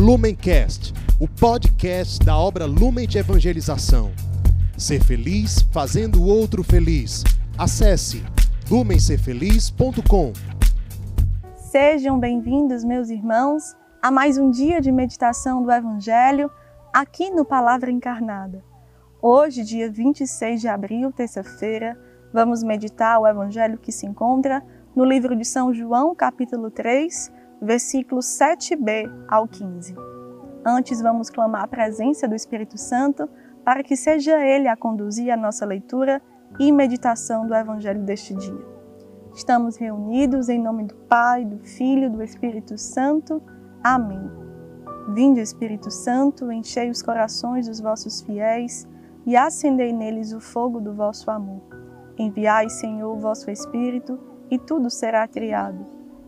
Lumencast, o podcast da obra Lumen de Evangelização. Ser feliz fazendo o outro feliz. Acesse lumencerfeliz.com. Sejam bem-vindos, meus irmãos, a mais um dia de meditação do Evangelho aqui no Palavra Encarnada. Hoje, dia 26 de abril, terça-feira, vamos meditar o Evangelho que se encontra no livro de São João, capítulo 3, versículos 7b ao 15. Antes, vamos clamar a presença do Espírito Santo para que seja Ele a conduzir a nossa leitura e meditação do Evangelho deste dia. Estamos reunidos em nome do Pai, do Filho e do Espírito Santo. Amém. Vinde, Espírito Santo, enchei os corações dos vossos fiéis e acendei neles o fogo do vosso amor. Enviai, Senhor, o vosso Espírito, e tudo será criado,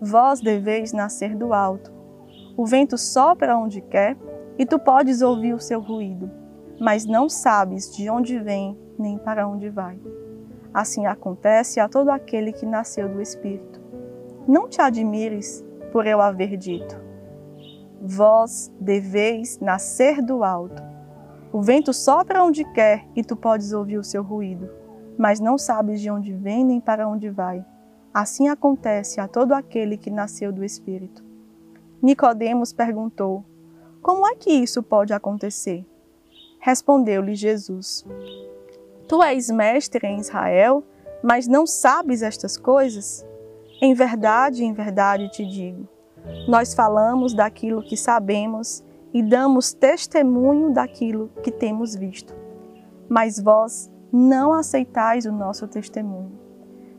Vós deveis nascer do alto. O vento sopra onde quer, e tu podes ouvir o seu ruído, mas não sabes de onde vem nem para onde vai. Assim acontece a todo aquele que nasceu do Espírito. Não te admires por eu haver dito: Vós deveis nascer do alto. O vento sopra onde quer e tu podes ouvir o seu ruído, mas não sabes de onde vem nem para onde vai. Assim acontece a todo aquele que nasceu do Espírito. Nicodemos perguntou: Como é que isso pode acontecer? Respondeu-lhe Jesus: Tu és mestre em Israel, mas não sabes estas coisas? Em verdade, em verdade te digo: nós falamos daquilo que sabemos e damos testemunho daquilo que temos visto. Mas vós não aceitais o nosso testemunho.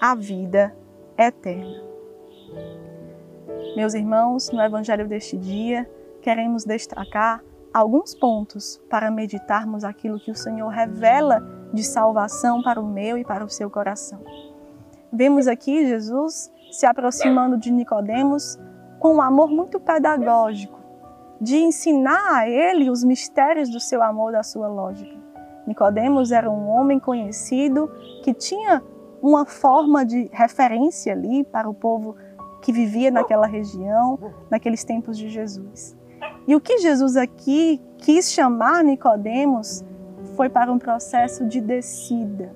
a vida eterna. Meus irmãos, no Evangelho deste dia, queremos destacar alguns pontos para meditarmos aquilo que o Senhor revela de salvação para o meu e para o seu coração. Vemos aqui Jesus se aproximando de Nicodemos com um amor muito pedagógico, de ensinar a ele os mistérios do seu amor, da sua lógica. Nicodemos era um homem conhecido que tinha uma forma de referência ali para o povo que vivia naquela região, naqueles tempos de Jesus. E o que Jesus aqui quis chamar Nicodemos foi para um processo de descida.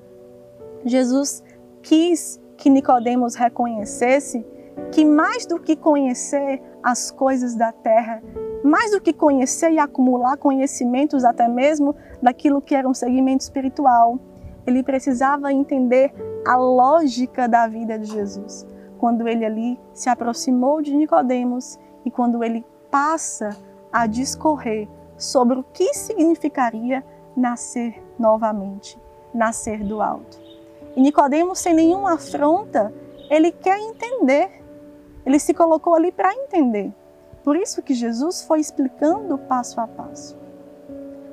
Jesus quis que Nicodemos reconhecesse que mais do que conhecer as coisas da terra, mais do que conhecer e acumular conhecimentos até mesmo daquilo que era um segmento espiritual, ele precisava entender a lógica da vida de Jesus. Quando ele ali se aproximou de Nicodemos e quando ele passa a discorrer sobre o que significaria nascer novamente, nascer do alto. E Nicodemos, sem nenhuma afronta, ele quer entender. Ele se colocou ali para entender. Por isso que Jesus foi explicando passo a passo.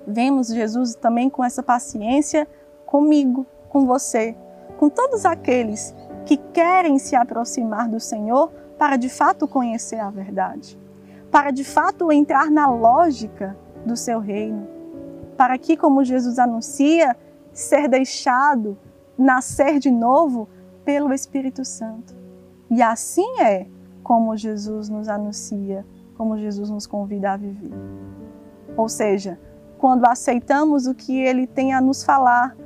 Vemos Jesus também com essa paciência comigo, com você, com todos aqueles que querem se aproximar do Senhor para de fato conhecer a verdade, para de fato entrar na lógica do seu reino, para que, como Jesus anuncia, ser deixado nascer de novo pelo Espírito Santo. E assim é como Jesus nos anuncia como Jesus nos convida a viver. Ou seja, quando aceitamos o que Ele tem a nos falar,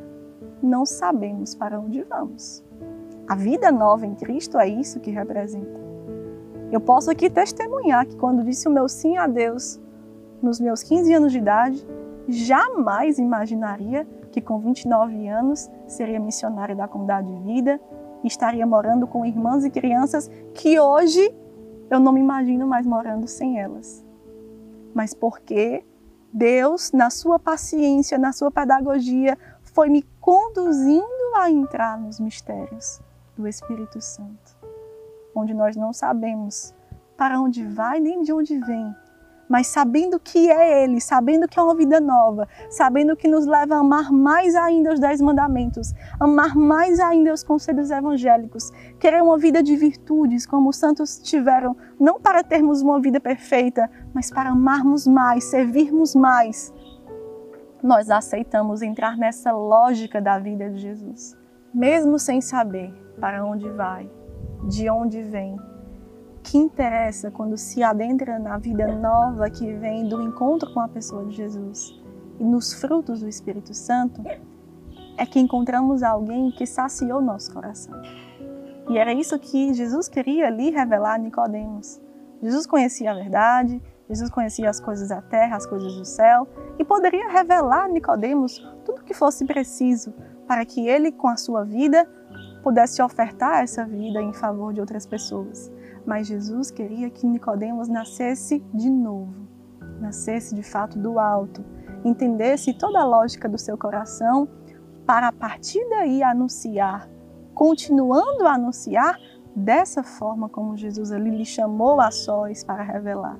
não sabemos para onde vamos. A vida nova em Cristo é isso que representa. Eu posso aqui testemunhar que quando disse o meu sim a Deus, nos meus 15 anos de idade, jamais imaginaria que com 29 anos seria missionária da comunidade de vida e estaria morando com irmãs e crianças que hoje eu não me imagino mais morando sem elas. Mas porque Deus, na sua paciência, na sua pedagogia, foi me conduzindo a entrar nos mistérios do Espírito Santo, onde nós não sabemos para onde vai nem de onde vem, mas sabendo que é Ele, sabendo que é uma vida nova, sabendo que nos leva a amar mais ainda os Dez Mandamentos, amar mais ainda os conselhos evangélicos, querer uma vida de virtudes, como os santos tiveram, não para termos uma vida perfeita, mas para amarmos mais, servirmos mais. Nós aceitamos entrar nessa lógica da vida de Jesus, mesmo sem saber para onde vai, de onde vem, que interessa quando se adentra na vida nova que vem do encontro com a pessoa de Jesus e nos frutos do Espírito Santo, é que encontramos alguém que saciou nosso coração. E era isso que Jesus queria ali revelar a Nicodemos. Jesus conhecia a verdade, Jesus conhecia as coisas da terra, as coisas do céu, e poderia revelar a Nicodemos tudo o que fosse preciso para que ele, com a sua vida, pudesse ofertar essa vida em favor de outras pessoas. Mas Jesus queria que Nicodemos nascesse de novo, nascesse de fato do alto, entendesse toda a lógica do seu coração para a partir daí anunciar, continuando a anunciar dessa forma como Jesus ali lhe chamou a sós para revelar.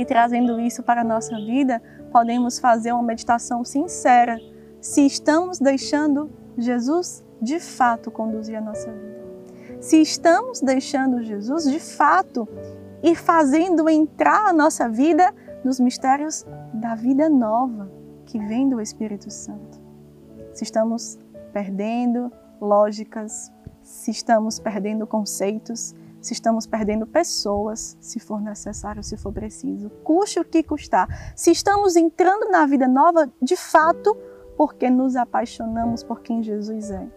E trazendo isso para a nossa vida, podemos fazer uma meditação sincera se estamos deixando Jesus de fato conduzir a nossa vida se estamos deixando Jesus de fato e fazendo entrar a nossa vida nos mistérios da vida nova que vem do Espírito Santo. Se estamos perdendo lógicas, se estamos perdendo conceitos, se estamos perdendo pessoas, se for necessário, se for preciso, custe o que custar. Se estamos entrando na vida nova de fato porque nos apaixonamos por quem Jesus é.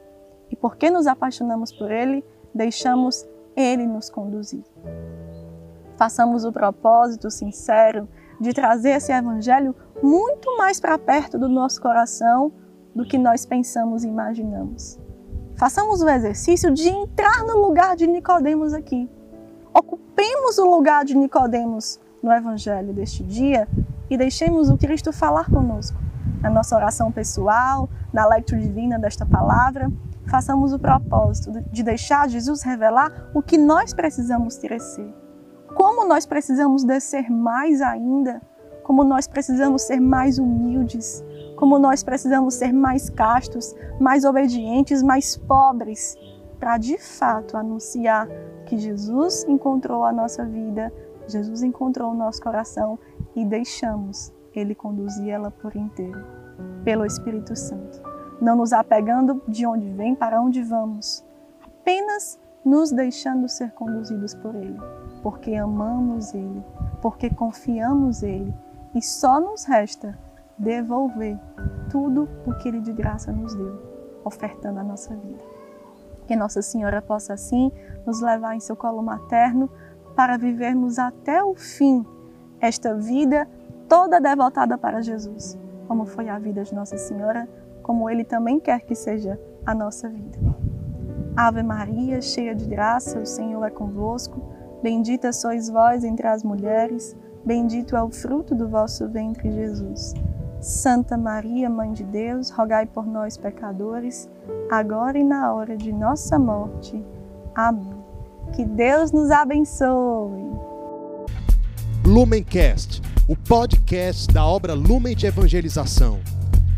E porque nos apaixonamos por Ele, deixamos Ele nos conduzir. Façamos o propósito sincero de trazer esse Evangelho muito mais para perto do nosso coração do que nós pensamos e imaginamos. Façamos o exercício de entrar no lugar de Nicodemos aqui. Ocupemos o lugar de Nicodemos no Evangelho deste dia e deixemos o Cristo falar conosco na nossa oração pessoal, na leitura divina desta palavra façamos o propósito de deixar Jesus revelar o que nós precisamos crescer. Como nós precisamos descer mais ainda, como nós precisamos ser mais humildes, como nós precisamos ser mais castos, mais obedientes, mais pobres, para de fato anunciar que Jesus encontrou a nossa vida, Jesus encontrou o nosso coração e deixamos Ele conduzir ela por inteiro, pelo Espírito Santo. Não nos apegando de onde vem para onde vamos, apenas nos deixando ser conduzidos por Ele, porque amamos Ele, porque confiamos Ele e só nos resta devolver tudo o que Ele de graça nos deu, ofertando a nossa vida. Que Nossa Senhora possa assim nos levar em seu colo materno para vivermos até o fim esta vida toda devotada para Jesus, como foi a vida de Nossa Senhora como Ele também quer que seja a nossa vida. Ave Maria, cheia de graça, o Senhor é convosco. Bendita sois vós entre as mulheres, bendito é o fruto do vosso ventre, Jesus. Santa Maria, Mãe de Deus, rogai por nós, pecadores, agora e na hora de nossa morte. Amém. Que Deus nos abençoe. Lumencast, o podcast da obra Lumen de Evangelização.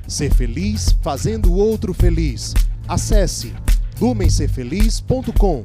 Ser feliz fazendo o outro feliz. Acesse lumencerfeliz.com.